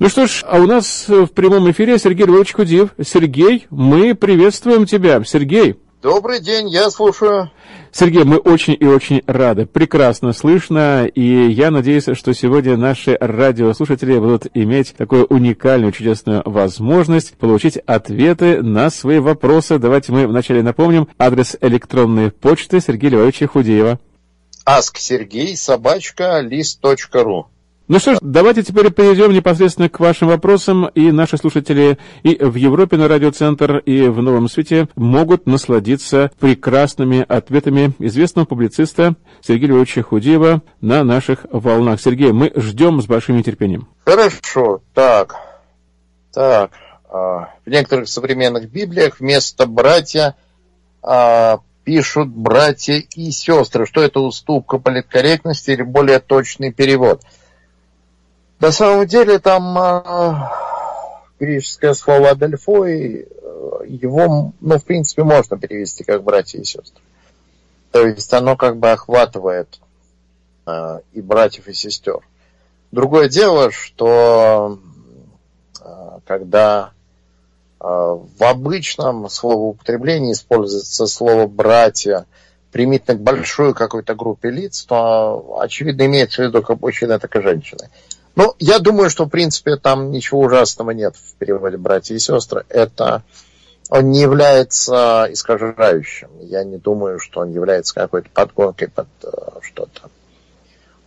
Ну что ж, а у нас в прямом эфире Сергей Львович Худиев. Сергей, мы приветствуем тебя. Сергей. Добрый день, я слушаю. Сергей, мы очень и очень рады. Прекрасно слышно. И я надеюсь, что сегодня наши радиослушатели будут иметь такую уникальную, чудесную возможность получить ответы на свои вопросы. Давайте мы вначале напомним адрес электронной почты Сергея Львовича Худеева. Ask Сергей, собачка, лист.ру. Ну что ж, давайте теперь перейдем непосредственно к вашим вопросам. И наши слушатели и в Европе на радиоцентр, и в Новом Свете могут насладиться прекрасными ответами известного публициста Сергея Львовича Худеева на наших волнах. Сергей, мы ждем с большим нетерпением. Хорошо, так, так. А, в некоторых современных библиях вместо братья а, пишут братья и сестры. Что это уступка политкорректности или более точный перевод – на самом деле там э, греческое слово «адельфой», э, его, ну, в принципе, можно перевести как «братья и сестры». То есть оно как бы охватывает э, и братьев, и сестер. Другое дело, что э, когда э, в обычном словоупотреблении используется слово «братья», примитивно к большой какой-то группе лиц, то, очевидно, имеется в виду как мужчина, так и женщины. Ну, я думаю, что, в принципе, там ничего ужасного нет в переводе «братья и сестры». Это он не является искажающим. Я не думаю, что он является какой-то подгонкой под э, что-то.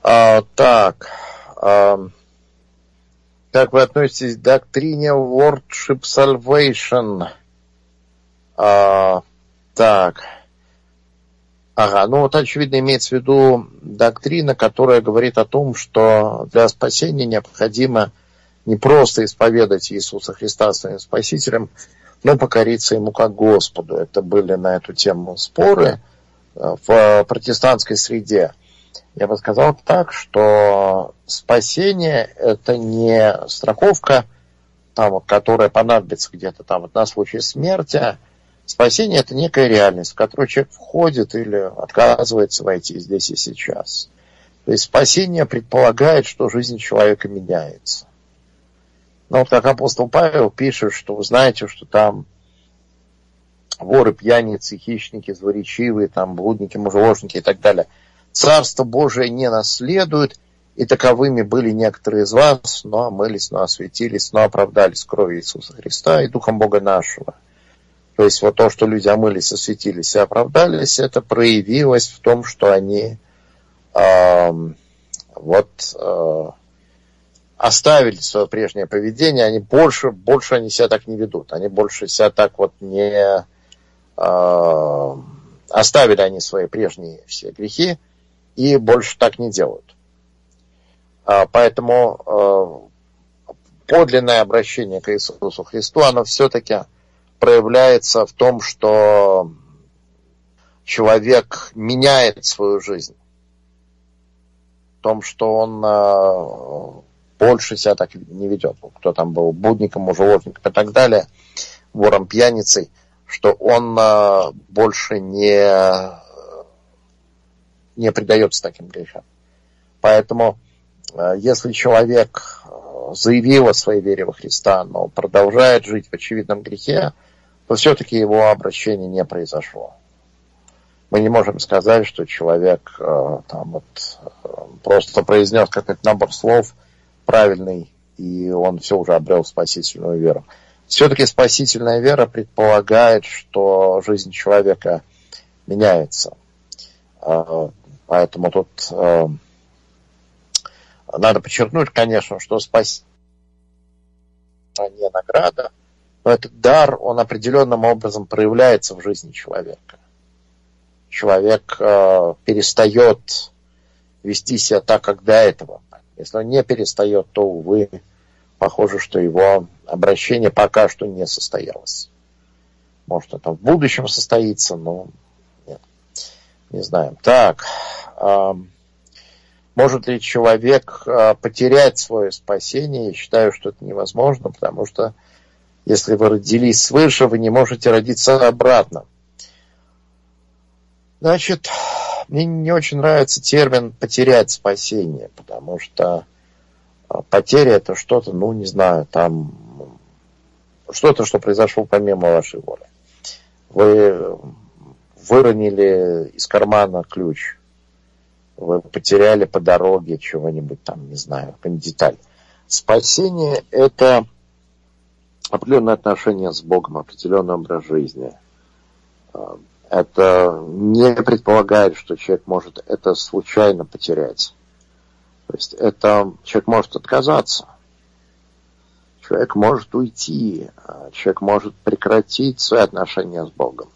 А, так. А, как вы относитесь к доктрине Worship Salvation? А, так. Ага, ну вот очевидно имеется в виду доктрина, которая говорит о том, что для спасения необходимо не просто исповедать Иисуса Христа своим Спасителем, но покориться Ему как Господу. Это были на эту тему споры э, в протестантской среде. Я бы сказал так, что спасение – это не страховка, там, которая понадобится где-то там вот на случай смерти, Спасение – это некая реальность, в которую человек входит или отказывается войти здесь и сейчас. То есть спасение предполагает, что жизнь человека меняется. Но вот как апостол Павел пишет, что вы знаете, что там воры, пьяницы, хищники, злоречивые, там блудники, мужеложники и так далее. Царство Божие не наследуют, и таковыми были некоторые из вас, но омылись, но осветились, но оправдались кровью Иисуса Христа и Духом Бога нашего – то есть вот то, что люди омылись, осветились и оправдались, это проявилось в том, что они э, вот э, оставили свое прежнее поведение, они больше, больше они себя так не ведут, они больше себя так вот не э, оставили они свои прежние все грехи и больше так не делают. А, поэтому э, подлинное обращение к Иисусу Христу, оно все-таки проявляется в том, что человек меняет свою жизнь. В том, что он э, больше себя так не ведет. Кто там был будником, мужеложником и так далее, вором, пьяницей, что он э, больше не, не предается таким грехам. Поэтому, э, если человек заявил о своей вере во Христа, но продолжает жить в очевидном грехе, то все-таки его обращение не произошло. Мы не можем сказать, что человек э, там вот э, просто произнес какой-то набор слов правильный, и он все уже обрел спасительную веру. Все-таки спасительная вера предполагает, что жизнь человека меняется. Э, поэтому тут надо подчеркнуть, конечно, что спасение не награда, но этот дар, он определенным образом проявляется в жизни человека. Человек э, перестает вести себя так, как до этого. Если он не перестает, то, увы, похоже, что его обращение пока что не состоялось. Может, это в будущем состоится, но нет. Не знаем. Так, э, может ли человек э, потерять свое спасение? Я считаю, что это невозможно, потому что если вы родились свыше, вы не можете родиться обратно. Значит, мне не очень нравится термин «потерять спасение», потому что А потеря это что-то, ну, не знаю, там что-то, что произошло помимо вашей воли. Вы выронили из кармана ключ, вы потеряли по дороге чего-нибудь там, не знаю, деталь. Спасение – это определенное отношение с Богом, определенный образ жизни. А, это не предполагает, что человек может это случайно потерять. То есть это человек может отказаться, человек может уйти, а человек может прекратить свои отношения с Богом.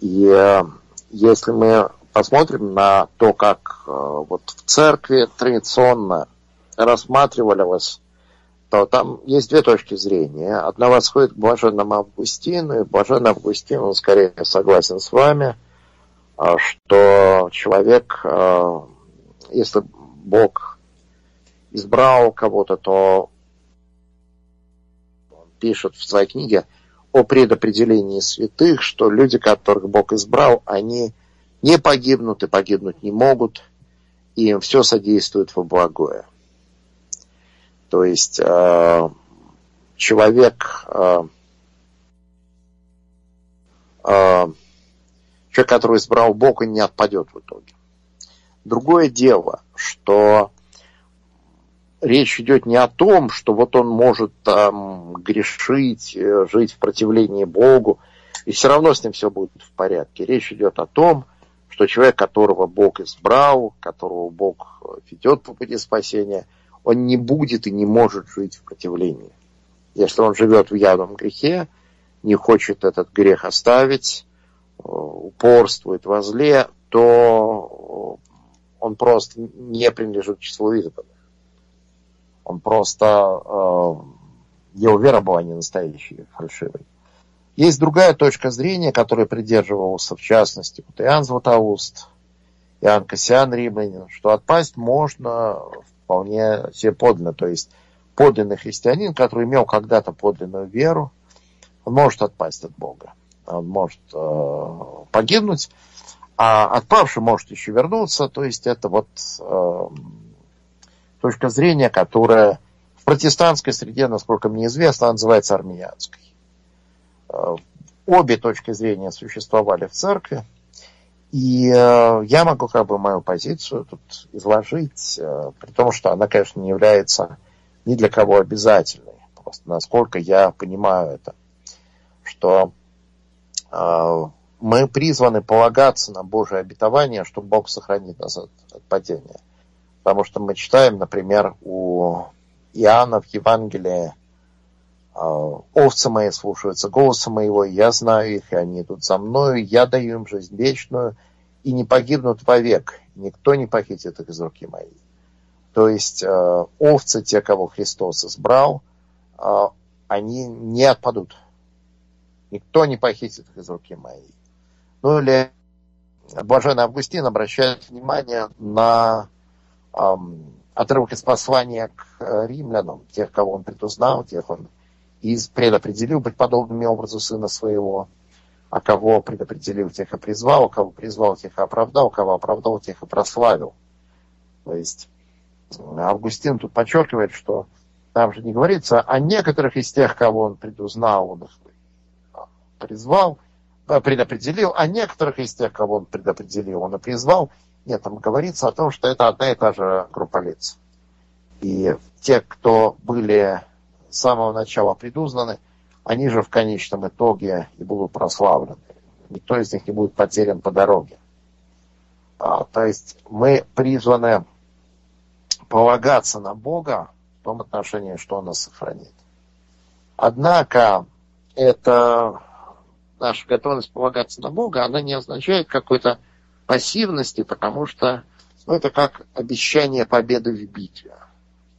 И э, если мы посмотрим на то, как вот в церкви традиционно рассматривалось, то там есть две точки зрения. Одна восходит к блаженному Августину, и блаженный Августин, он скорее согласен с вами, а, что человек, э, если Бог избрал кого-то, то он пишет в своей книге о предопределении святых, что люди, которых Бог избрал, они не погибнут и погибнуть не могут, и им все содействует во благое. То есть э, человек, э, э, человек, который избрал Бога, не отпадет в итоге. Другое дело, что речь идет не о том, что вот он может там грешить, э, жить в противлении Богу, и все равно с ним все будет в порядке. Речь идет о том, что человек, которого Бог избрал, которого Бог ведет по пути спасения, он не будет и не может жить в противлении. Если он живет в явном грехе, не хочет этот грех оставить, э, упорствует во зле, то он просто не принадлежит к числу избранных. Он просто... Э, его вера была не настоящей, фальшивой. Есть другая точка зрения, которая придерживался, в частности, вот Иоанн Златоуст, Иоанн Кассиан Римлянин, что отпасть можно вполне себе подлинно. То есть подлинный христианин, который имел когда-то подлинную веру, он может отпасть от Бога. Он может э, погибнуть, а отпавший может еще вернуться, то есть это вот э, точка зрения, которая в протестантской среде, насколько мне известно, называется армянской. Э, обе точки зрения существовали в церкви, и э, я могу как бы мою позицию тут изложить, э, при том, что она, конечно, не является ни для кого обязательной. Просто насколько я понимаю это, что э, мы призваны полагаться на Божие обетование, что Бог сохранит нас от, от падения. Потому что мы читаем, например, у Иоанна в Евангелии «А, «Овцы мои слушаются голоса моего, я знаю их, и они идут за мною, я даю им жизнь вечную, и не погибнут вовек, никто не похитит их из руки моей». То есть э, овцы, те, кого Христос избрал, э, они не отпадут. Никто не похитит их из руки моей. Ну или Блаженный Августин обращает внимание на эм, отрывок из послания к э, римлянам, тех, кого он предузнал, тех он из предопределил быть подобными образу сына своего, а кого предопределил, тех и призвал, кого призвал, тех и оправдал, кого оправдал, тех и прославил. То есть Августин тут подчеркивает, что там же не говорится о некоторых из тех, кого он предузнал, он их призвал, Э, предопределил, а некоторых из тех, кого он предопределил, он и призвал. Нет, там говорится о том, что это одна и та же группа лиц. И те, кто были с самого начала предузнаны, они же в конечном итоге и будут прославлены. Никто из них не будет потерян по дороге. А, то есть мы призваны полагаться на Бога в том отношении, что Он нас сохранит. Однако это наша готовность полагаться на Бога, она не означает какой-то пассивности, потому что ну, это как обещание победы в битве.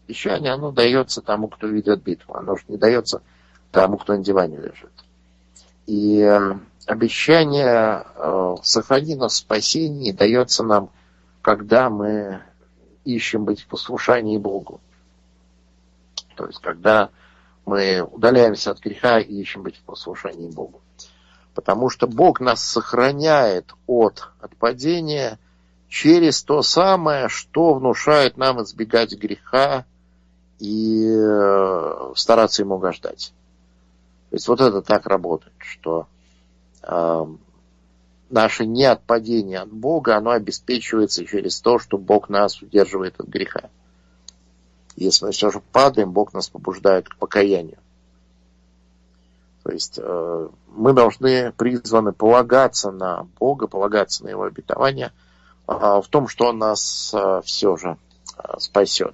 Обещание, оно дается тому, кто ведет битву, оно же не дается тому, кто на диване лежит. И э, обещание э, сохрани нас в спасении дается нам, когда мы ищем быть в послушании Богу. То есть, когда мы удаляемся от греха и ищем быть в послушании Богу потому что Бог нас сохраняет от отпадения через то самое, что внушает нам избегать греха, и э, стараться ему угождать. То есть вот это так работает, что э, наше неотпадение от Бога, оно обеспечивается через то, что Бог нас удерживает от греха. Если мы все же падаем, Бог нас побуждает к покаянию. То есть э, мы должны призваны полагаться на Бога, полагаться на Его обетование э, в том, что Он нас э, все же э, спасет.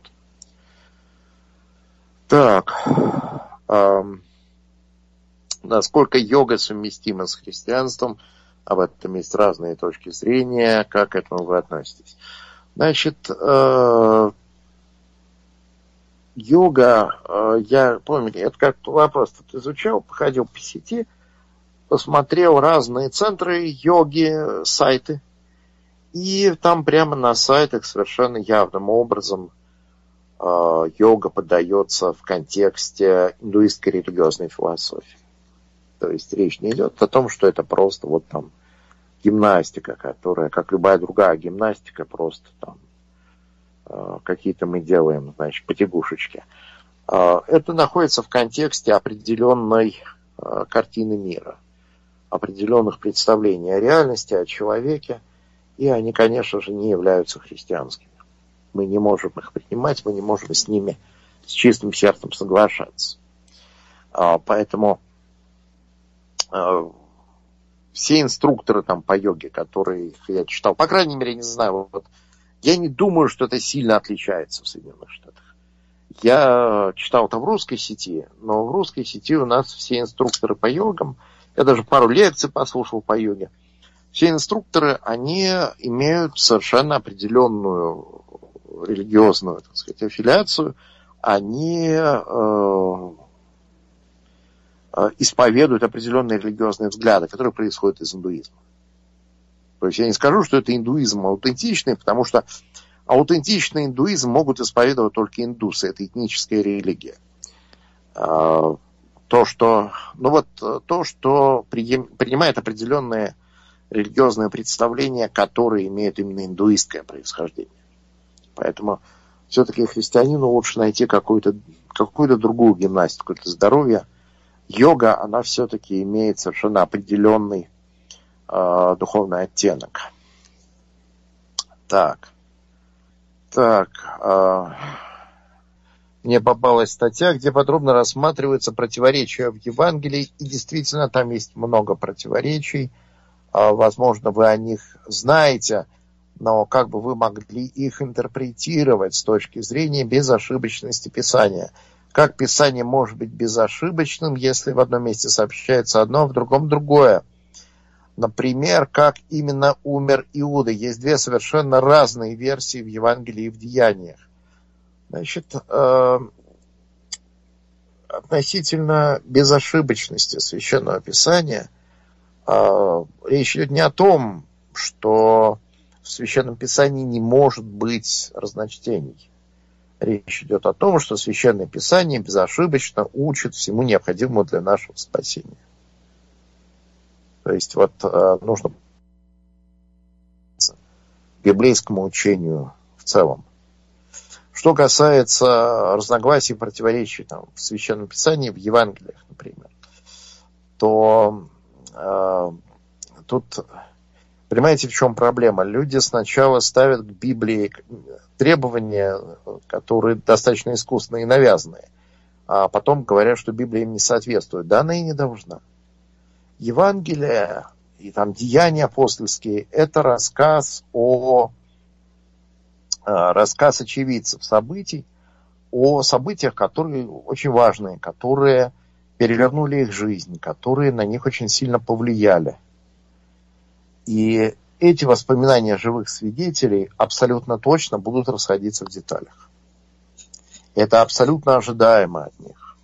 Так, насколько йога совместима с христианством, об этом есть разные точки зрения, как к этому вы относитесь. Значит, э, йога, э, я помню, это как вопрос тут изучал, походил по сети, посмотрел разные центры йоги, сайты, и там прямо на сайтах совершенно явным образом йога подается в контексте индуистской религиозной философии. То есть речь не идет о том, что это просто вот там гимнастика, которая, как любая другая гимнастика, просто там Э, какие-то мы делаем, значит, потягушечки. Э, это находится в контексте определенной э, картины мира, определенных представлений о реальности, о человеке, и они, конечно же, не являются христианскими. Мы не можем их принимать, мы не можем с ними с чистым сердцем соглашаться. Поэтому все инструкторы там по йоге, которые я читал, по крайней мере, не знаю, вот я не думаю, что это сильно отличается в Соединенных Штатах. Я читал это в русской сети, но в русской сети у нас все инструкторы по йогам, я даже пару лекций послушал по йоге, все инструкторы, они имеют совершенно определенную религиозную, так сказать, аффилиацию, они э, э, исповедуют определенные религиозные взгляды, которые происходят из индуизма. То есть я не скажу, что это индуизм аутентичный, потому что аутентичный индуизм могут исповедовать только индусы, это этническая религия. А, то, что, ну вот, то, что принимает определенные религиозные представления, которые имеют именно индуистское происхождение. Поэтому все-таки христианину лучше найти какую-то какую другую гимнастику для здоровья. Йога, она все-таки имеет совершенно определенный э, духовный оттенок. Так. Так. Э, мне попалась статья, где подробно рассматриваются противоречия в Евангелии, и действительно там есть много противоречий. Э, возможно, вы о них знаете, но как бы вы могли их интерпретировать с точки зрения безошибочности Писания. Как Писание может быть безошибочным, если в одном месте сообщается одно, а в другом другое? Например, как именно умер Иуда. Есть две совершенно разные версии в Евангелии и в Деяниях. Значит, э, относительно безошибочности Священного Писания, э, речь идет не о том, что в Священном Писании не может быть разночтений. Речь идет о том, что Священное Писание безошибочно учит всему необходимому для нашего спасения. То есть вот э, нужно библейскому учению в целом. Что касается разногласий и противоречий там, в Священном Писании, в Евангелиях, например, то э, тут, понимаете, в чем проблема? Люди сначала ставят к Библии требования, которые достаточно искусные и навязанные, а потом говорят, что Библия им не соответствует. Да, она и не должна. Евангелие и там деяния апостольские – это рассказ о э, рассказ очевидцев событий, о событиях, которые очень важные, которые перевернули их жизнь, которые на них очень сильно повлияли. И эти воспоминания живых свидетелей абсолютно точно будут расходиться в деталях. Это абсолютно ожидаемо от них.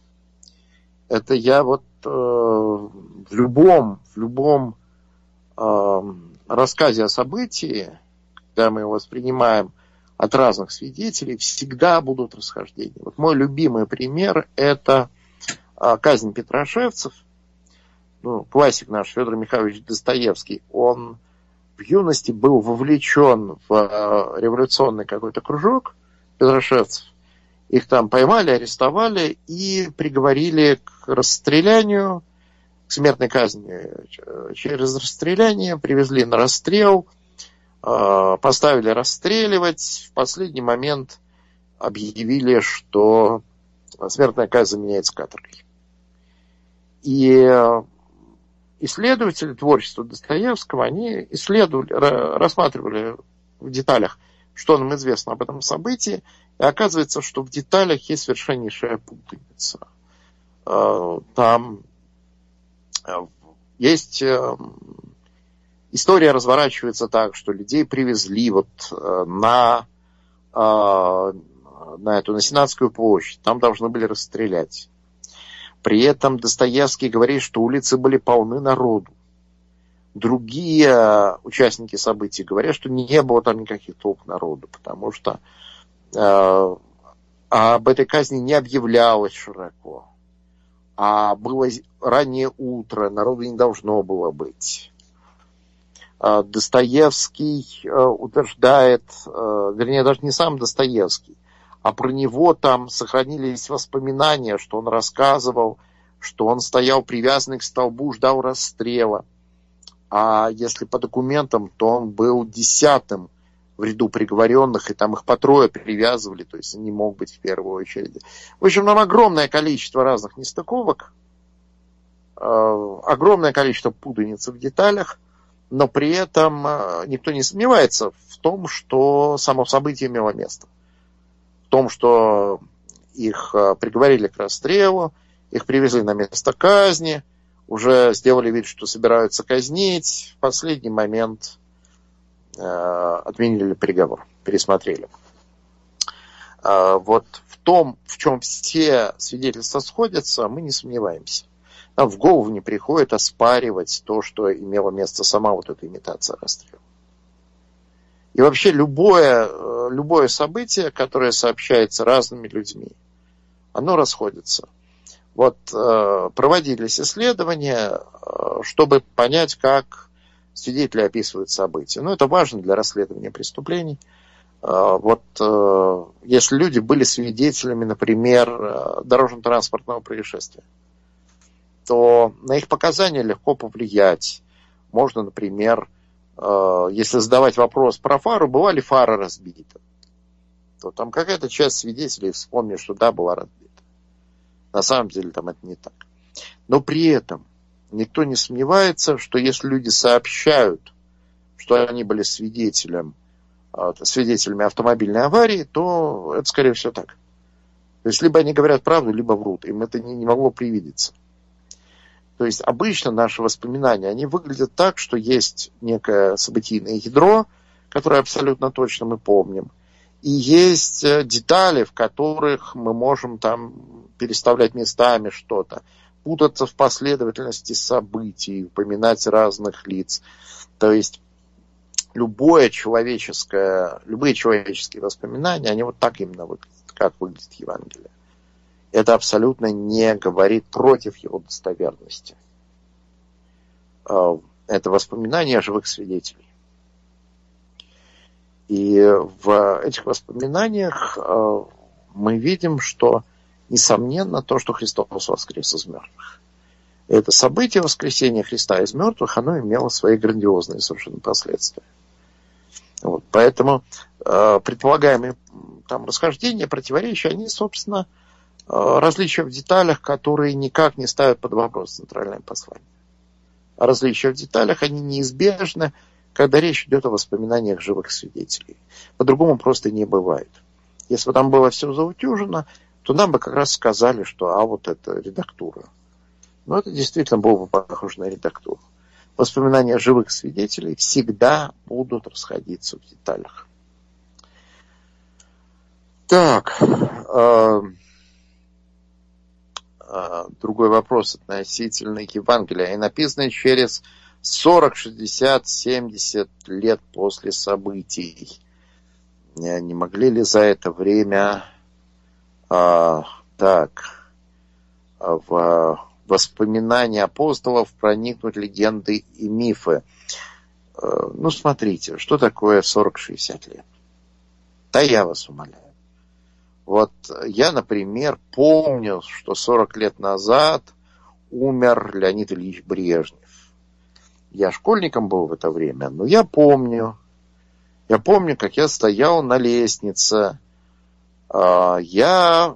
Это я вот э, в любом, в любом э, рассказе о событии, когда мы его воспринимаем от разных свидетелей, всегда будут расхождения. Вот мой любимый пример – это э, казнь Петрошевцев. Ну, классик наш Федор Михайлович Достоевский, он в юности был вовлечен в э, революционный какой-то кружок Петрошевцев. Их там поймали, арестовали и приговорили к расстрелянию, к смертной казни через расстреляние, привезли на расстрел, э, поставили расстреливать. В последний момент объявили, что смертная казнь заменяется каторгой. И э, исследователи творчества Достоевского, они исследовали, рассматривали в деталях, что нам известно об этом событии, и оказывается, что в деталях есть совершеннейшая путаница. Э, там э, есть история разворачивается так, что людей привезли вот на, на эту на Сенатскую площадь, там должны были расстрелять. При этом Достоевский говорит, что улицы были полны народу. Другие участники событий говорят, что не было там никаких толп народу, потому что э, об этой казни не объявлялось широко. А было раннее утро, народу не должно было быть. Э, Достоевский э, утверждает, э, вернее, даже не сам Достоевский, а про него там сохранились воспоминания, что он рассказывал, что он стоял привязанный к столбу, ждал расстрела. А если по документам, то он был десятым в ряду приговоренных, и там их по трое привязывали, то есть не мог быть в первую очередь. В общем, там огромное количество разных нестыковок, э, огромное количество путаницы в деталях, но при этом э, никто не сомневается в том, что само событие имело место том, что их э, приговорили к расстрелу, их привезли на место казни, уже сделали вид, что собираются казнить. В последний момент э, отменили приговор, пересмотрели. Э, вот в том, в чем все свидетельства сходятся, мы не сомневаемся. Нам в голову не приходит оспаривать то, что имело место сама вот эта имитация расстрела. И вообще любое, э, любое событие, которое сообщается разными людьми, оно расходится. Вот э, проводились исследования, э, чтобы понять, как свидетели описывают события. Ну, это важно для расследования преступлений. Вот если люди были свидетелями, например, дорожно-транспортного происшествия, то на их показания легко повлиять. Можно, например, если задавать вопрос про фару, была ли фара разбита, то там какая-то часть свидетелей вспомнит, что да, была разбита. На самом деле там это не так. Но при этом никто не сомневается, что если люди сообщают, что они были свидетелем, э, свидетелями автомобильной аварии, то это, скорее всего, так. То есть, либо они говорят правду, либо врут. Им это не, не могло привидеться. То есть обычно наши воспоминания, они выглядят так, что есть некое событийное ядро, которое абсолютно точно мы помним. И есть э, детали, в которых мы можем там переставлять местами что-то, путаться в последовательности событий, упоминать разных лиц. То есть любое человеческое, любые человеческие воспоминания, они вот так именно выглядят, как выглядит Евангелие это абсолютно не говорит против его достоверности. А, это воспоминания живых свидетелей. И в этих воспоминаниях а, мы видим, что, несомненно, то, что Христос воскрес из мертвых. Это событие воскресения Христа из мертвых, оно имело свои грандиозные совершенно последствия. Вот, поэтому э, предполагаемые там расхождения, противоречия, они, собственно, Э, различия в деталях, которые никак не ставят под вопрос центральное послание. А различия в деталях, они неизбежны, когда речь идет о воспоминаниях живых свидетелей. По-другому просто не бывает. Если бы там было все заутюжено, то нам бы как раз сказали, что а вот это редактура. Но это действительно было бы похоже на редактуру. Воспоминания живых свидетелей всегда будут расходиться в деталях. Так, э, другой вопрос относительно Евангелия. И написано через 40, 60, 70 лет после событий. Не могли ли за это время а, так в воспоминания апостолов проникнуть легенды и мифы? А, ну, смотрите, что такое 40-60 лет? Да я вас умоляю. Вот я, например, помню, что 40 лет назад умер Леонид Ильич Брежнев. Я школьником был в это время, но я помню, я помню, как я стоял на лестнице, а, я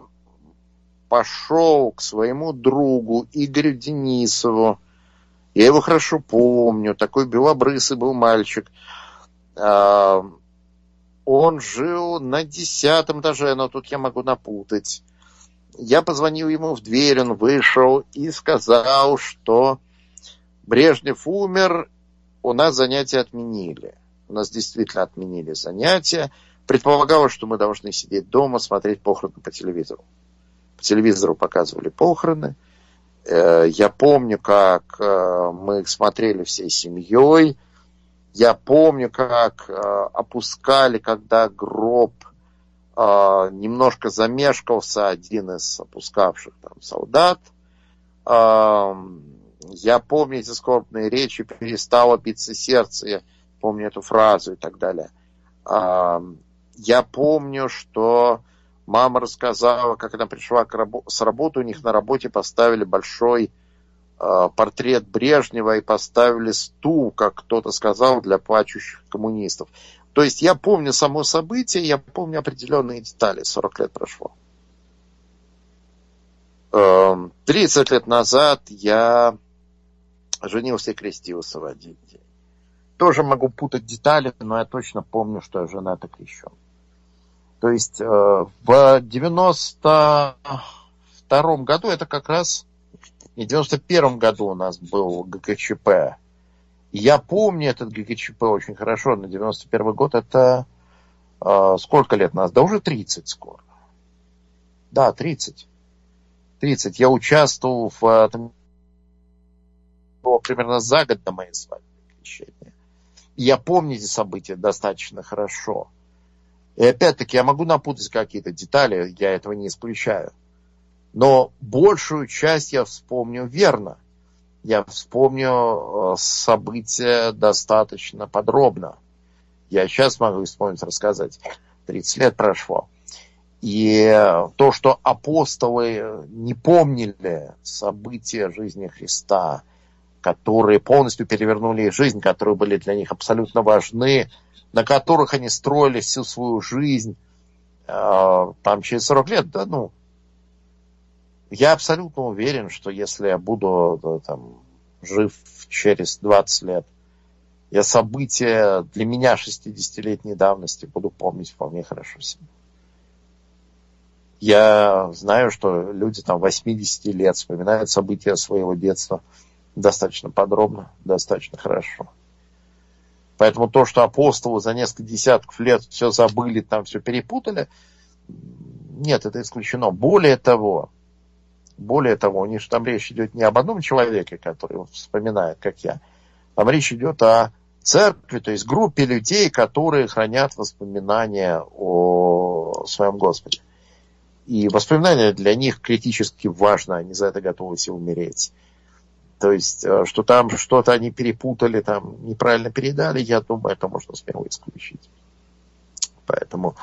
пошел к своему другу Игорю Денисову, я его хорошо помню, такой белобрысый был мальчик. Он жил на десятом этаже, но тут я могу напутать. Я позвонил ему в дверь, он вышел и сказал, что Брежнев умер, у нас занятия отменили. У нас действительно отменили занятия. Предполагалось, что мы должны сидеть дома, смотреть похороны по телевизору. По телевизору показывали похороны. Э, я помню, как э, мы смотрели всей семьей. Я помню, как э, опускали, когда гроб немножко замешкался один из опускавших там солдат. Я помню эти скорбные речи, перестало биться сердце, я помню эту фразу и так далее. Я помню, что Мама рассказала, как она пришла с работы, у них на работе поставили большой э, портрет Брежнева и поставили стул, как кто-то сказал, для плачущих коммунистов. То есть я помню само событие, я помню определенные детали, 40 лет прошло. 30 эм, лет назад я женился и крестился в один день. Тоже могу путать детали, но я точно помню, что я женат и крещен. То есть э, в 92 году, это как раз в 91 году у нас был ГКЧП. Я помню этот ГКЧП очень хорошо, на 91 год это э, сколько лет нас? Да уже 30 скоро. Да, 30. 30. Я участвовал в этом примерно за год до моей свадьбы. Я помню эти события достаточно хорошо. И опять-таки я могу напутать какие-то детали, я этого не исключаю. Но большую часть я вспомню верно. Я вспомню э, события достаточно подробно. Я сейчас могу вспомнить, рассказать. 30 лет прошло. И то, что апостолы не помнили события жизни Христа, которые полностью перевернули их жизнь, которые были для них абсолютно важны, на которых они строили всю свою жизнь, а, там через 40 лет, да, ну, я абсолютно уверен, что если я буду там, жив через 20 лет, я события для меня 60-летней давности буду помнить вполне хорошо себе. Я знаю, что люди там 80 лет вспоминают события своего детства достаточно подробно, достаточно хорошо. Поэтому то, что апостолы за несколько десятков лет все забыли, там все перепутали, нет, это исключено. Более того, более того, у там речь идет не об одном человеке, который вспоминает, как я, там речь идет о церкви, то есть группе людей, которые хранят воспоминания о своем Господе. И воспоминания для них критически важно, они за это готовы все умереть. То есть, э, что там что-то они перепутали, там неправильно передали, я думаю, это можно смело исключить. Поэтому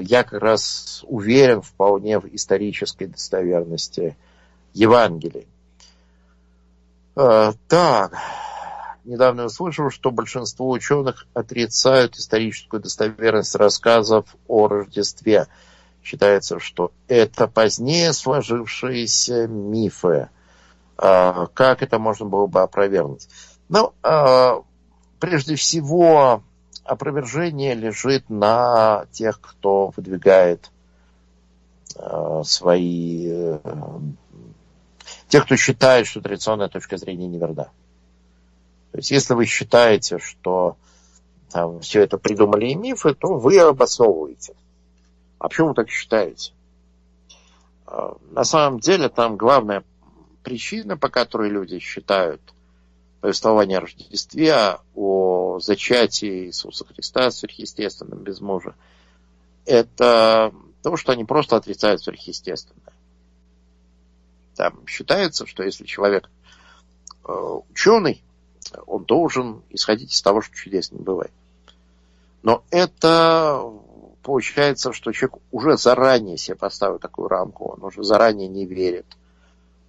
я как раз уверен вполне в исторической достоверности Евангелия. Э, так, недавно услышал, что большинство ученых отрицают историческую достоверность рассказов о Рождестве. Считается, что это позднее сложившиеся мифы а, как это можно было бы опровергнуть? Ну, а, прежде всего, опровержение лежит на тех, кто выдвигает а, свои... Э, тех, кто считает, что традиционная точка зрения неверна. То есть, если вы считаете, что там, все это придумали и мифы, то вы обосновываете. А почему вы так считаете? На самом деле там главная причина, по которой люди считают повествование о Рождестве, о зачатии Иисуса Христа сверхъестественным без мужа, это то, что они просто отрицают сверхъестественное. Там считается, что если человек э, ученый, он должен исходить из того, что чудес не бывает. Но это получается, что человек уже заранее себе поставил такую рамку, он уже заранее не верит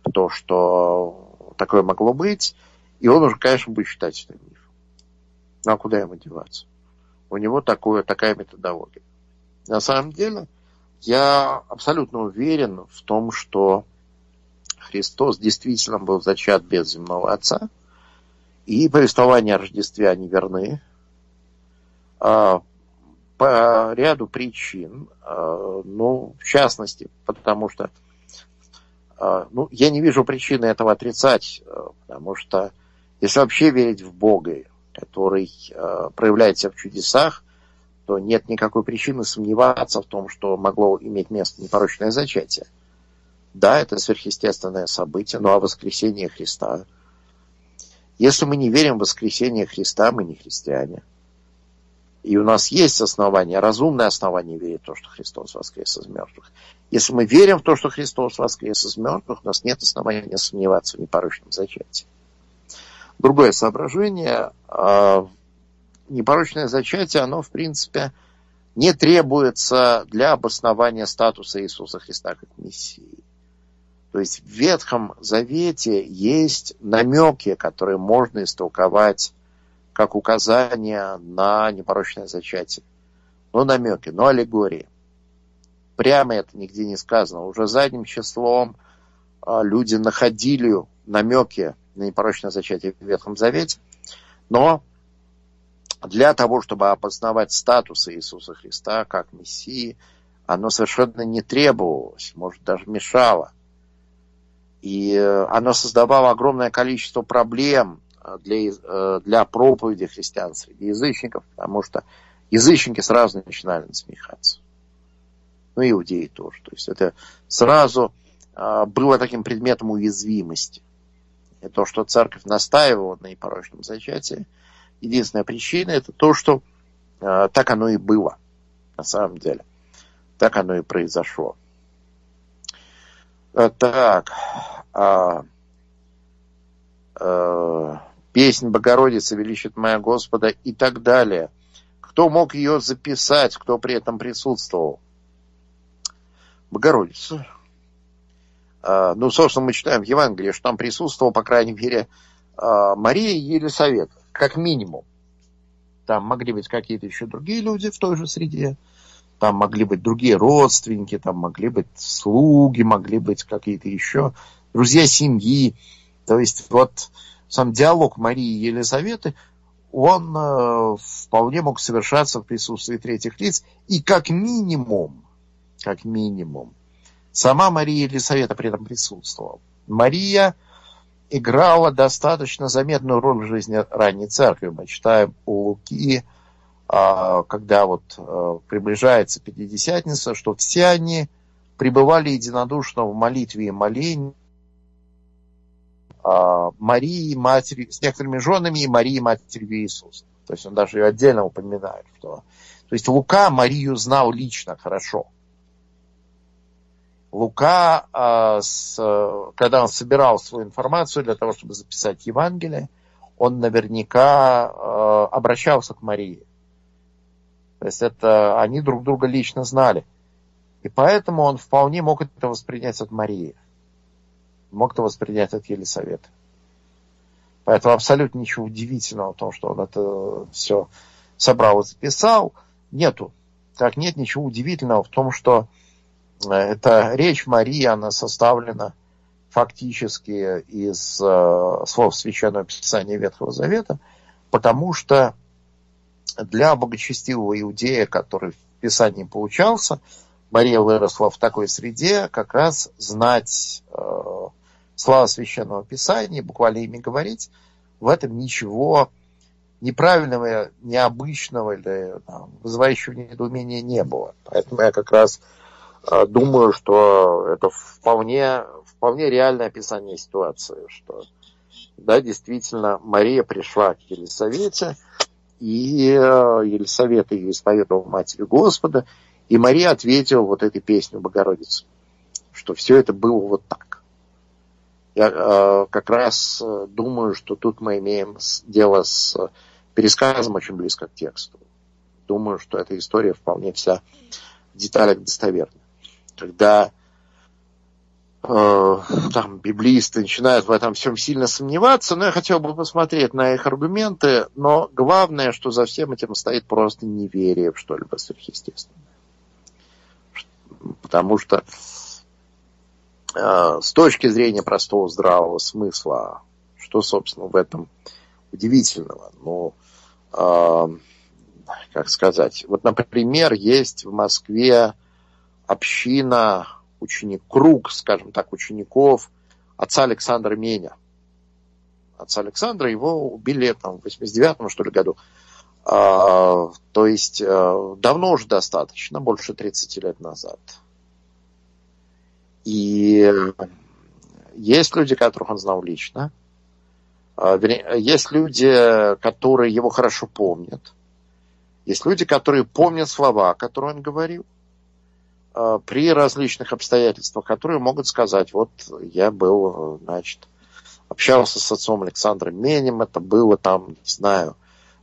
в то, что такое могло быть, и он уже, конечно, будет считать это мифом. Ну а куда ему деваться? У него такое, такая методология. На самом деле, я абсолютно уверен в том, что Христос действительно был зачат без земного Отца, и повествования о Рождестве, они верны. А, по ряду причин, а, ну, в частности, потому что а, ну, я не вижу причины этого отрицать, потому что если вообще верить в Бога, который проявляет себя в чудесах, то нет никакой причины сомневаться в том, что могло иметь место непорочное зачатие. Да, это сверхъестественное событие, но а воскресение Христа. Если мы не верим в воскресение Христа, мы не христиане. И у нас есть основания, разумное основание верить в то, что Христос воскрес из мертвых. Если мы верим в то, что Христос воскрес из мертвых, у нас нет основания сомневаться в непорочном зачатии. Другое соображение. А, непорочное зачатие, оно, в принципе, не требуется для обоснования статуса Иисуса Христа как Мессии. То есть в Ветхом Завете есть намеки, которые можно истолковать как указание на непорочное зачатие. Ну, намеки, но аллегории. Прямо это нигде не сказано. Уже задним числом а, люди находили намеки на непорочное зачатие в Ветхом Завете, но для того, чтобы опознавать статус Иисуса Христа как Мессии, оно совершенно не требовалось, может, даже мешало. И э, оно создавало огромное количество проблем э, для, э, для проповеди христиан среди язычников, потому что язычники сразу начинали насмехаться. Ну, иудеи тоже. То есть это сразу было таким предметом уязвимости. И то, что церковь настаивала на непорочном зачатии – единственная причина это то, что э, так оно и было, на самом деле. Так оно и произошло. Э, так. Э, э, песнь Богородицы величит моя Господа и так далее. Кто мог ее записать, кто при этом присутствовал? Богородица. Э, ну, собственно, мы читаем в Евангелии, что там присутствовал, по крайней мере, э, Мария и Елисавета как минимум. Там могли быть какие-то еще другие люди в той же среде, там могли быть другие родственники, там могли быть слуги, могли быть какие-то еще друзья семьи. То есть вот сам диалог Марии и Елизаветы, он э, вполне мог совершаться в присутствии третьих лиц. И как минимум, как минимум, сама Мария Елизавета при этом присутствовала. Мария играла достаточно заметную роль в жизни ранней церкви. Мы читаем у Луки, а, когда вот а, приближается Пятидесятница, что все они пребывали единодушно в молитве и молении а, Марии, матери, с некоторыми женами и Марии, матерью Иисуса. То есть он даже ее отдельно упоминает. Что... То есть Лука Марию знал лично хорошо. Лука, а, когда он собирал свою информацию для того, чтобы записать Евангелие, он наверняка а, обращался к Марии. То есть это они друг друга лично знали. И поэтому он вполне мог это воспринять от Марии. Мог это воспринять от Елисаветы. Поэтому абсолютно ничего удивительного в том, что он это все собрал и записал, нету. Как нет ничего удивительного в том, что эта речь Марии, она составлена фактически из э, слов Священного Писания Ветхого Завета, потому что для богочестивого иудея, который в Писании получался, Мария выросла в такой среде, как раз знать э, слова Священного Писания, буквально ими говорить, в этом ничего неправильного, необычного или там, вызывающего недоумения не было. Поэтому я как раз думаю, что это вполне, вполне реальное описание ситуации, что да, действительно, Мария пришла к Елисавете, и э, Елисавета ее исповедовала Матери Господа, и Мария ответила вот этой песню Богородицы, что все это было вот так. Я э, как раз э, думаю, что тут мы имеем дело с пересказом очень близко к тексту. думаю, что эта история вполне вся в деталях достоверна. Когда э, там библисты начинают в этом всем сильно сомневаться, но я хотел бы посмотреть на их аргументы, но главное, что за всем этим стоит просто неверие в что-либо сверхъестественное. Потому что э, с точки зрения простого здравого смысла, что, собственно, в этом удивительного? Ну, э, как сказать, вот, например, есть в Москве община, ученик, круг, скажем так, учеников отца Александра Меня. Отца Александра его убили там, в 89-м, что ли, году. А, то есть а, давно уже достаточно, больше 30 лет назад. И есть люди, которых он знал лично. А, есть люди, которые его хорошо помнят. Есть люди, которые помнят слова, которые он говорил при различных обстоятельствах, которые могут сказать, вот я был, значит, общался с отцом Александром Менем, это было там, не знаю,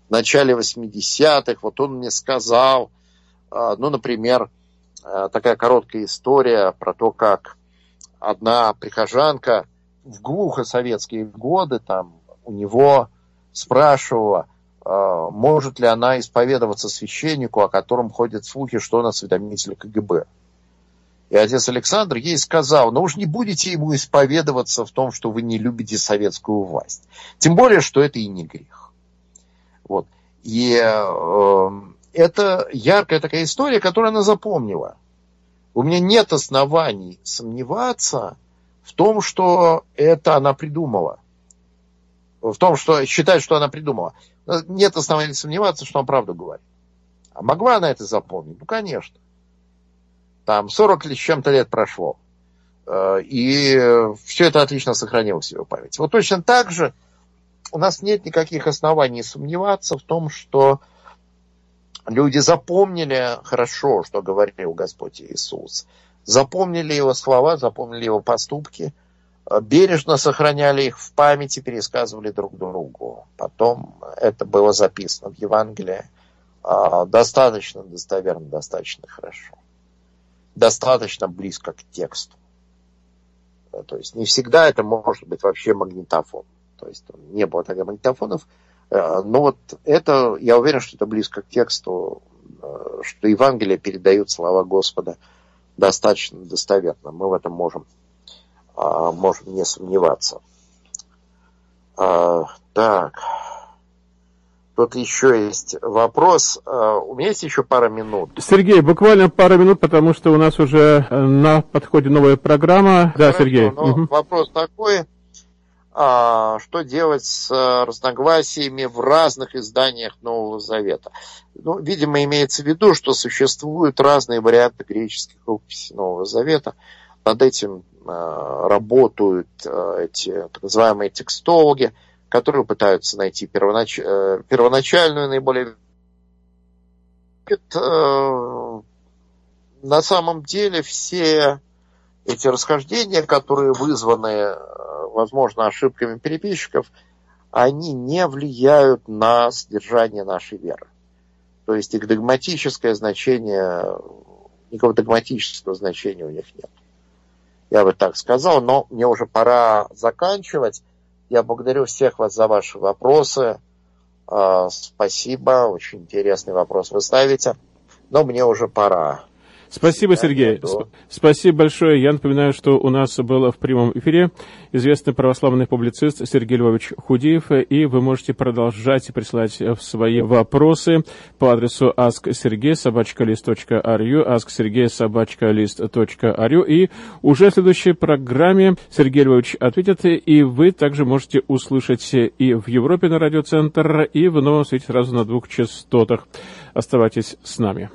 в начале 80-х, вот он мне сказал, а, ну, например, такая короткая история про то, как одна прихожанка в глухо советские годы там у него спрашивала, может ли она исповедоваться священнику, о котором ходят слухи, что он осведомитель КГБ. И отец Александр ей сказал, ну уж не будете ему исповедоваться в том, что вы не любите советскую власть. Тем более, что это и не грех. Вот. И э, это яркая такая история, которую она запомнила. У меня нет оснований сомневаться в том, что это она придумала в том, что считает, что она придумала. Нет оснований сомневаться, что она правду говорит. А могла она это запомнить? Ну, конечно. Там 40 или чем-то лет прошло. Э, и все это отлично сохранилось в его памяти. Вот точно так же у нас нет никаких оснований сомневаться в том, что люди запомнили хорошо, что говорил Господь Иисус. Запомнили его слова, запомнили его поступки – бережно сохраняли их в памяти, пересказывали друг другу. Потом это было записано в Евангелии а, достаточно достоверно, достаточно хорошо. Достаточно близко к тексту. То есть не всегда это может быть вообще магнитофон. То есть не было тогда магнитофонов. Э, но вот это, я уверен, что это близко к тексту, э, что Евангелие передают слова Господа достаточно достоверно. Мы в этом можем а, можем не сомневаться. А, так. Тут еще есть вопрос. А, у меня есть еще пара минут. Сергей, буквально пара минут, потому что у нас уже э, на подходе новая программа. Да, Хорошо, Сергей. Ну, угу. Вопрос такой. А, что делать с э, разногласиями в разных изданиях Нового Завета? Ну, видимо, имеется в виду, что существуют разные варианты греческих рукописей Нового Завета. Над этим Э, работают э, эти так называемые текстологи, которые пытаются найти первонач... Э, первоначальную наиболее на самом деле все эти расхождения, которые вызваны, возможно, ошибками переписчиков, они не влияют на содержание нашей веры. То есть их догматическое значение, никакого догматического значения у них нет я бы так сказал, но мне уже пора заканчивать. Я благодарю всех вас за ваши вопросы. А, спасибо, очень интересный вопрос вы ставите, но мне уже пора. Спасибо, Сергей. Сп- спасибо большое. Я напоминаю, что у нас был в прямом эфире известный православный публицист Сергей Львович Худеев, и вы можете продолжать присылать свои вопросы по адресу asksergey.sobachkalist.ru, asksergey.sobachkalist.ru, и уже в следующей программе Сергей Львович ответит, и вы также можете услышать и в Европе на радиоцентр, и в Новом Свете сразу на двух частотах. Оставайтесь с нами.